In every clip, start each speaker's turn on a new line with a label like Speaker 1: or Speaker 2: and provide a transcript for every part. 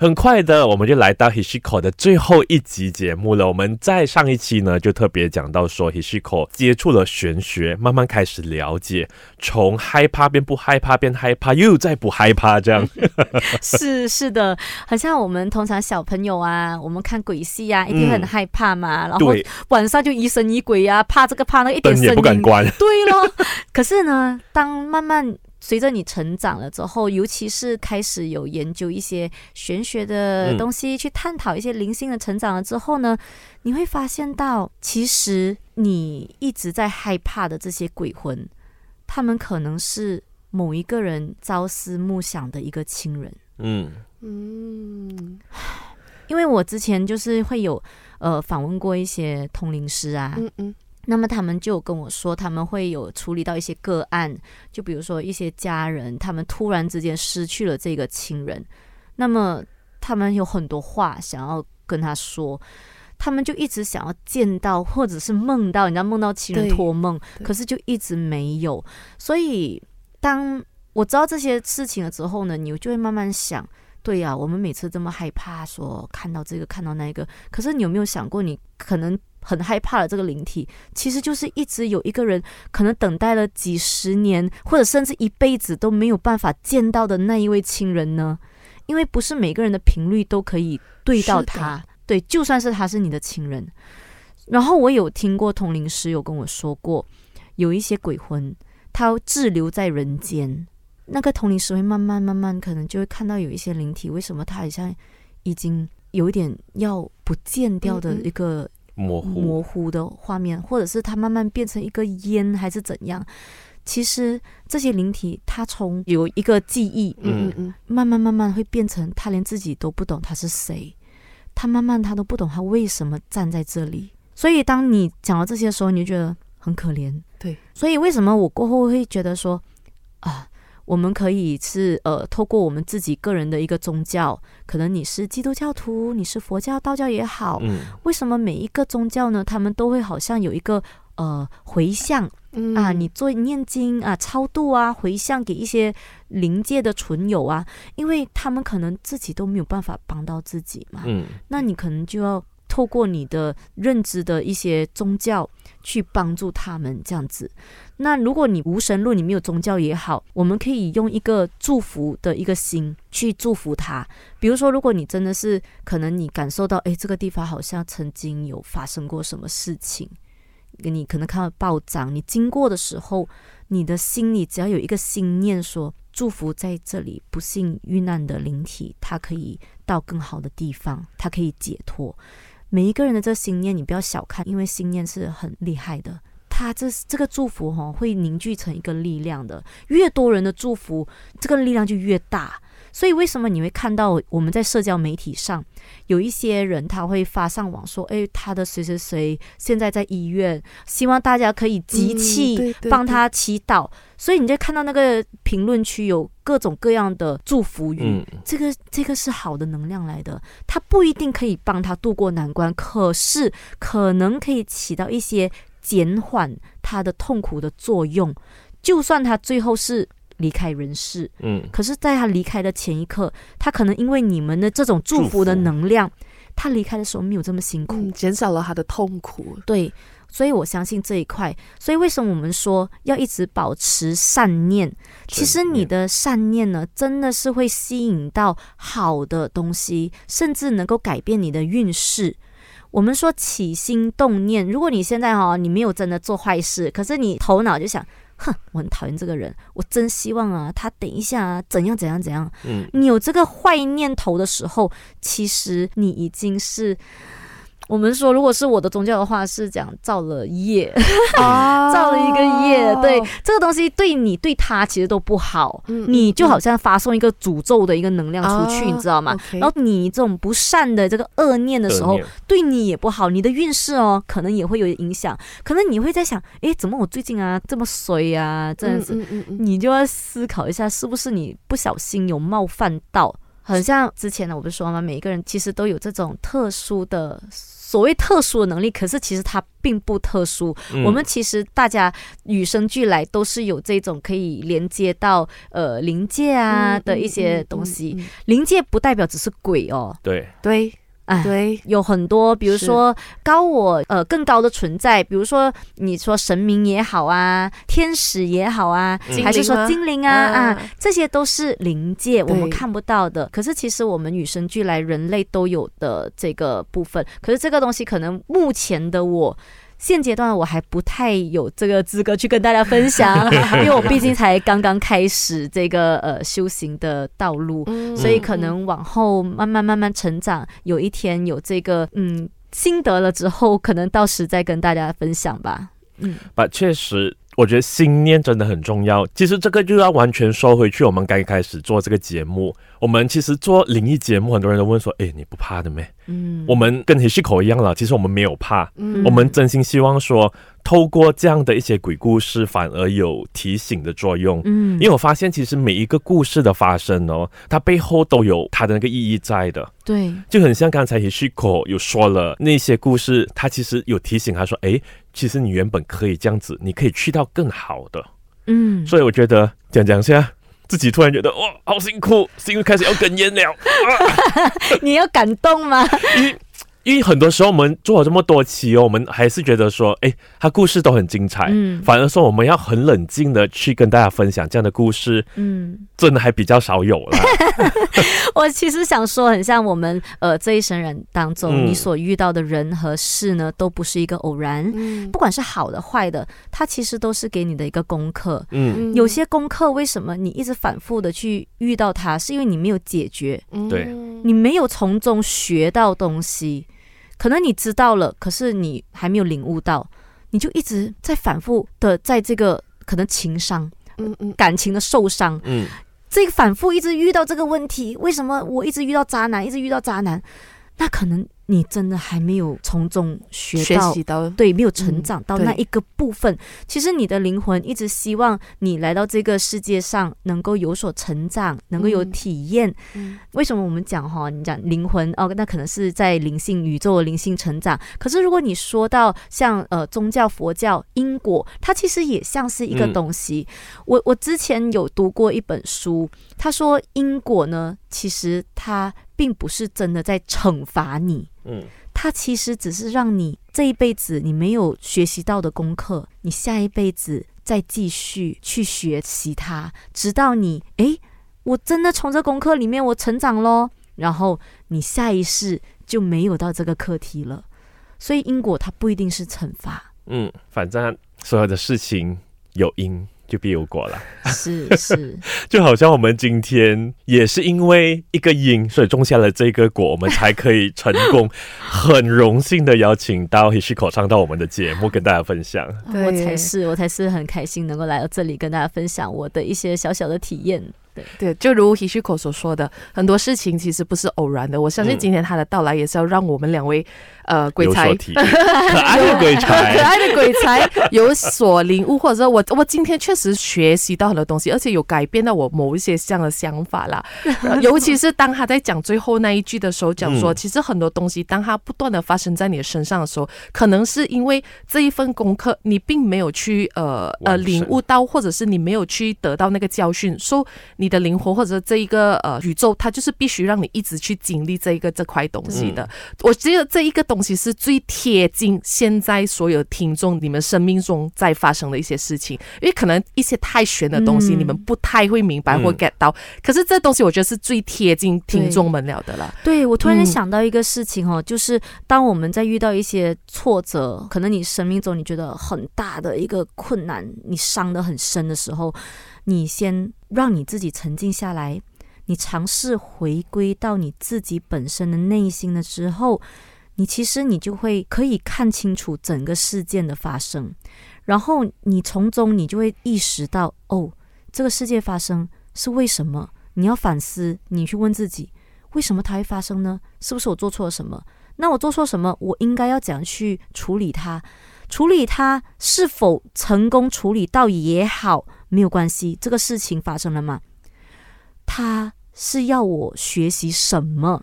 Speaker 1: 很快的，我们就来到 Hishiko 的最后一集节目了。我们在上一期呢，就特别讲到说，Hishiko 接触了玄学，慢慢开始了解，从害怕变不害怕，变害怕又再不害怕，这样。
Speaker 2: 是是的，很像我们通常小朋友啊，我们看鬼戏啊，一定很害怕嘛，然后晚上就疑神疑鬼啊，怕这个怕那，一点声
Speaker 1: 也不敢关。
Speaker 2: 对咯，可是呢，当慢慢。随着你成长了之后，尤其是开始有研究一些玄学的东西，去探讨一些灵性的成长了之后呢，你会发现到，其实你一直在害怕的这些鬼魂，他们可能是某一个人朝思暮想的一个亲人。嗯嗯，因为我之前就是会有呃访问过一些通灵师啊。嗯嗯。那么他们就跟我说，他们会有处理到一些个案，就比如说一些家人，他们突然之间失去了这个亲人，那么他们有很多话想要跟他说，他们就一直想要见到，或者是梦到，你知道梦到亲人托梦，可是就一直没有。所以当我知道这些事情了之后呢，你就会慢慢想，对呀，我们每次这么害怕说看到这个看到那个，可是你有没有想过，你可能？很害怕的这个灵体，其实就是一直有一个人可能等待了几十年，或者甚至一辈子都没有办法见到的那一位亲人呢？因为不是每个人的频率都可以对到他，对，就算是他是你的亲人。然后我有听过通灵师有跟我说过，有一些鬼魂他滞留在人间，那个同龄时会慢慢慢慢可能就会看到有一些灵体，为什么他好像已经有一点要不见掉的一个。
Speaker 1: 模糊
Speaker 2: 模糊的画面，或者是它慢慢变成一个烟，还是怎样？其实这些灵体，它从有一个记忆，嗯嗯嗯，慢慢慢慢会变成，他连自己都不懂他是谁，他慢慢他都不懂他为什么站在这里。所以当你讲到这些的时候，你就觉得很可怜。
Speaker 3: 对，
Speaker 2: 所以为什么我过后会觉得说啊？我们可以是呃，透过我们自己个人的一个宗教，可能你是基督教徒，你是佛教、道教也好，嗯，为什么每一个宗教呢？他们都会好像有一个呃回向啊，你做念经啊、超度啊、回向给一些灵界的存有啊，因为他们可能自己都没有办法帮到自己嘛，嗯，那你可能就要透过你的认知的一些宗教去帮助他们这样子。那如果你无神论，你没有宗教也好，我们可以用一个祝福的一个心去祝福他。比如说，如果你真的是可能你感受到，哎，这个地方好像曾经有发生过什么事情，你可能看到暴涨，你经过的时候，你的心里只要有一个心念，说祝福在这里不幸遇难的灵体，他可以到更好的地方，他可以解脱。每一个人的这个心念，你不要小看，因为心念是很厉害的。他这这个祝福哈会凝聚成一个力量的，越多人的祝福，这个力量就越大。所以为什么你会看到我们在社交媒体上有一些人他会发上网说，哎，他的谁谁谁现在在医院，希望大家可以集气帮他祈祷。所以你就看到那个评论区有各种各样的祝福语，这个这个是好的能量来的，他不一定可以帮他渡过难关，可是可能可以起到一些。减缓他的痛苦的作用，就算他最后是离开人世，嗯，可是在他离开的前一刻，他可能因为你们的这种祝福的能量，他离开的时候没有这么辛苦，
Speaker 3: 减少了他的痛苦。
Speaker 2: 对，所以我相信这一块。所以为什么我们说要一直保持善念？其实你的善念呢，真的是会吸引到好的东西，甚至能够改变你的运势。我们说起心动念，如果你现在哈，你没有真的做坏事，可是你头脑就想，哼，我很讨厌这个人，我真希望啊，他等一下啊，怎样怎样怎样。嗯，你有这个坏念头的时候，其实你已经是我们说，如果是我的宗教的话，是讲造了业，造了一个业。对这个东西，对你对他其实都不好。你就好像发送一个诅咒的一个能量出去，你知道吗？然后你这种不善的这个恶念的时候，对你也不好，你的运势哦，可能也会有影响。可能你会在想，哎，怎么我最近啊这么衰啊？这样子，你就要思考一下，是不是你不小心有冒犯到？很像之前呢，我不是说吗？每一个人其实都有这种特殊的所谓特殊的能力，可是其实它并不特殊。我们其实大家与生俱来都是有这种可以连接到呃灵界啊的一些东西。灵界不代表只是鬼哦。
Speaker 1: 对
Speaker 3: 对。对，
Speaker 2: 有很多，比如说高我呃更高的存在，比如说你说神明也好啊，天使也好啊，还是说精灵啊啊，这些都是灵界我们看不到的。可是其实我们与生俱来人类都有的这个部分，可是这个东西可能目前的我。现阶段我还不太有这个资格去跟大家分享，因为我毕竟才刚刚开始这个呃修行的道路，所以可能往后慢慢慢慢成长，有一天有这个嗯心得了之后，可能到时再跟大家分享吧。
Speaker 1: 嗯，把确实。我觉得信念真的很重要。其实这个就要完全收回去，我们刚开始做这个节目，我们其实做灵异节目，很多人都问说：“哎，你不怕的没？”嗯，我们跟黑西口一样了。其实我们没有怕，嗯，我们真心希望说。透过这样的一些鬼故事，反而有提醒的作用。嗯，因为我发现，其实每一个故事的发生哦，它背后都有它的那个意义在的。
Speaker 2: 对，
Speaker 1: 就很像刚才 Hishiko 有说了那些故事，他其实有提醒他说：“哎，其实你原本可以这样子，你可以去到更好的。”嗯，所以我觉得讲讲下，自己突然觉得哇，好辛苦，是因为开始要哽咽了。
Speaker 2: 你要感动吗？
Speaker 1: 因为很多时候我们做了这么多期哦，我们还是觉得说，哎，他故事都很精彩。嗯，反而说我们要很冷静的去跟大家分享这样的故事。嗯，真的还比较少有了。
Speaker 2: 我其实想说，很像我们呃这一生人当中，你所遇到的人和事呢，都不是一个偶然。嗯，不管是好的坏的，它其实都是给你的一个功课。嗯，有些功课为什么你一直反复的去遇到它，是因为你没有解决。
Speaker 1: 对，
Speaker 2: 你没有从中学到东西。可能你知道了，可是你还没有领悟到，你就一直在反复的在这个可能情商，嗯嗯，感情的受伤，嗯，这个反复一直遇到这个问题，为什么我一直遇到渣男，一直遇到渣男？那可能。你真的还没有从中学
Speaker 3: 到，
Speaker 2: 对，没有成长到那一个部分。其实你的灵魂一直希望你来到这个世界上能够有所成长，能够有体验。为什么我们讲哈？你讲灵魂哦，那可能是在灵性宇宙灵性成长。可是如果你说到像呃宗教佛教因果，它其实也像是一个东西。我我之前有读过一本书，他说因果呢，其实他。并不是真的在惩罚你，嗯，他其实只是让你这一辈子你没有学习到的功课，你下一辈子再继续去学习它，直到你诶，我真的从这功课里面我成长喽，然后你下一世就没有到这个课题了，所以因果它不一定是惩罚，
Speaker 1: 嗯，反正所有的事情有因。就必有果了，
Speaker 2: 是是，
Speaker 1: 就好像我们今天也是因为一个因，所以种下了这个果，我们才可以成功。很荣幸的邀请到 Hishiko 上到我们的节目，跟大家分享。
Speaker 2: 我才是，我才是很开心能够来到这里跟大家分享我的一些小小的体验。对
Speaker 3: 对，就如 Hishiko 所说的，很多事情其实不是偶然的。我相信今天他的到来也是要让我们两位。呃，鬼才，
Speaker 1: 可爱的鬼才，
Speaker 3: 可爱的鬼才有所领悟，或者说，我我今天确实学习到很多东西，而且有改变到我某一些这样的想法啦。尤其是当他在讲最后那一句的时候，讲说，其实很多东西，当他不断的发生在你的身上的时候，可能是因为这一份功课你并没有去呃呃领悟到，或者是你没有去得到那个教训，说你的灵魂或者这一个呃宇宙，它就是必须让你一直去经历这一个这块东西的。我觉得这一个东。东西是最贴近现在所有听众你们生命中在发生的一些事情，因为可能一些太玄的东西你们不太会明白或 get 到，可是这东西我觉得是最贴近听众们了的了。
Speaker 2: 对我突然想到一个事情哦，就是当我们在遇到一些挫折，可能你生命中你觉得很大的一个困难，你伤得很深的时候，你先让你自己沉静下来，你尝试回归到你自己本身的内心的之后。你其实你就会可以看清楚整个事件的发生，然后你从中你就会意识到，哦，这个世界发生是为什么？你要反思，你去问自己，为什么它会发生呢？是不是我做错了什么？那我做错什么？我应该要怎样去处理它？处理它是否成功处理到也好，没有关系。这个事情发生了吗？他是要我学习什么？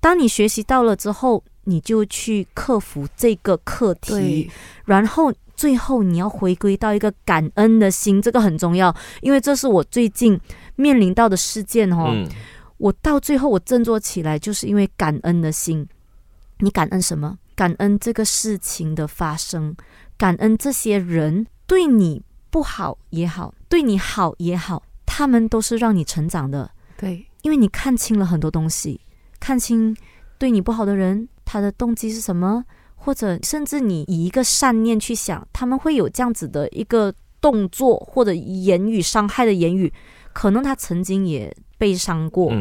Speaker 2: 当你学习到了之后，你就去克服这个课题，然后最后你要回归到一个感恩的心，这个很重要，因为这是我最近面临到的事件哦。我到最后我振作起来，就是因为感恩的心。你感恩什么？感恩这个事情的发生，感恩这些人对你不好也好，对你好也好，他们都是让你成长的。
Speaker 3: 对，
Speaker 2: 因为你看清了很多东西，看清对你不好的人他的动机是什么，或者甚至你以一个善念去想，他们会有这样子的一个动作或者言语伤害的言语，可能他曾经也被伤过。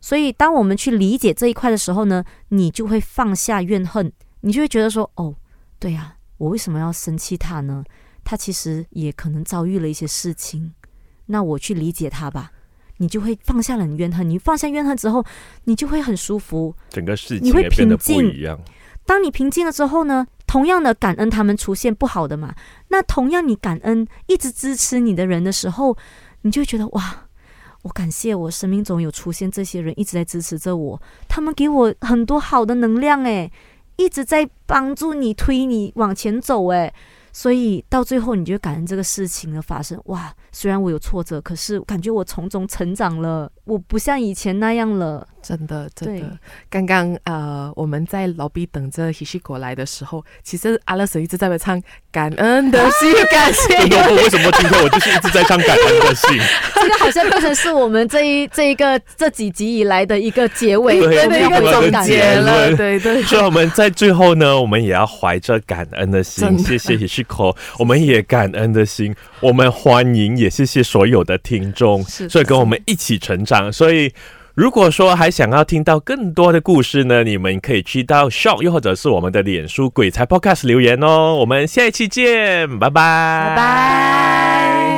Speaker 2: 所以，当我们去理解这一块的时候呢，你就会放下怨恨，你就会觉得说：“哦，对呀，我为什么要生气他呢？他其实也可能遭遇了一些事情，那我去理解他吧。”你就会放下了你怨恨，你放下怨恨之后，你就会很舒服，
Speaker 1: 整个世界你会平静。
Speaker 2: 当你平静了之后呢，同样的感恩他们出现不好的嘛，那同样你感恩一直支持你的人的时候，你就觉得哇。我感谢我生命中有出现这些人，一直在支持着我，他们给我很多好的能量，诶，一直在帮助你推你往前走，诶。所以到最后，你就感恩这个事情的发生。哇，虽然我有挫折，可是感觉我从中成长了，我不像以前那样了。
Speaker 3: 真的，真的。刚刚呃，我们在老毕等着希西果来的时候，其实阿乐神一直在唱感恩的心，感谢。
Speaker 1: 真的，我为什么今天我就是一直在唱感恩的心？
Speaker 2: 这个好像变成是我们这一这一个这几集以来的一个结尾，
Speaker 1: 对
Speaker 2: 的一个总结
Speaker 3: 了。对对。
Speaker 1: 所以我们在最后呢，我们也要怀着感恩的心，谢谢希西口，我们也感恩的心，我们欢迎，也谢谢所有的听众，所以跟我们一起成长，所以。如果说还想要听到更多的故事呢，你们可以去到 Shop，又或者是我们的脸书鬼才 Podcast 留言哦。我们下一期见，拜拜，
Speaker 2: 拜拜。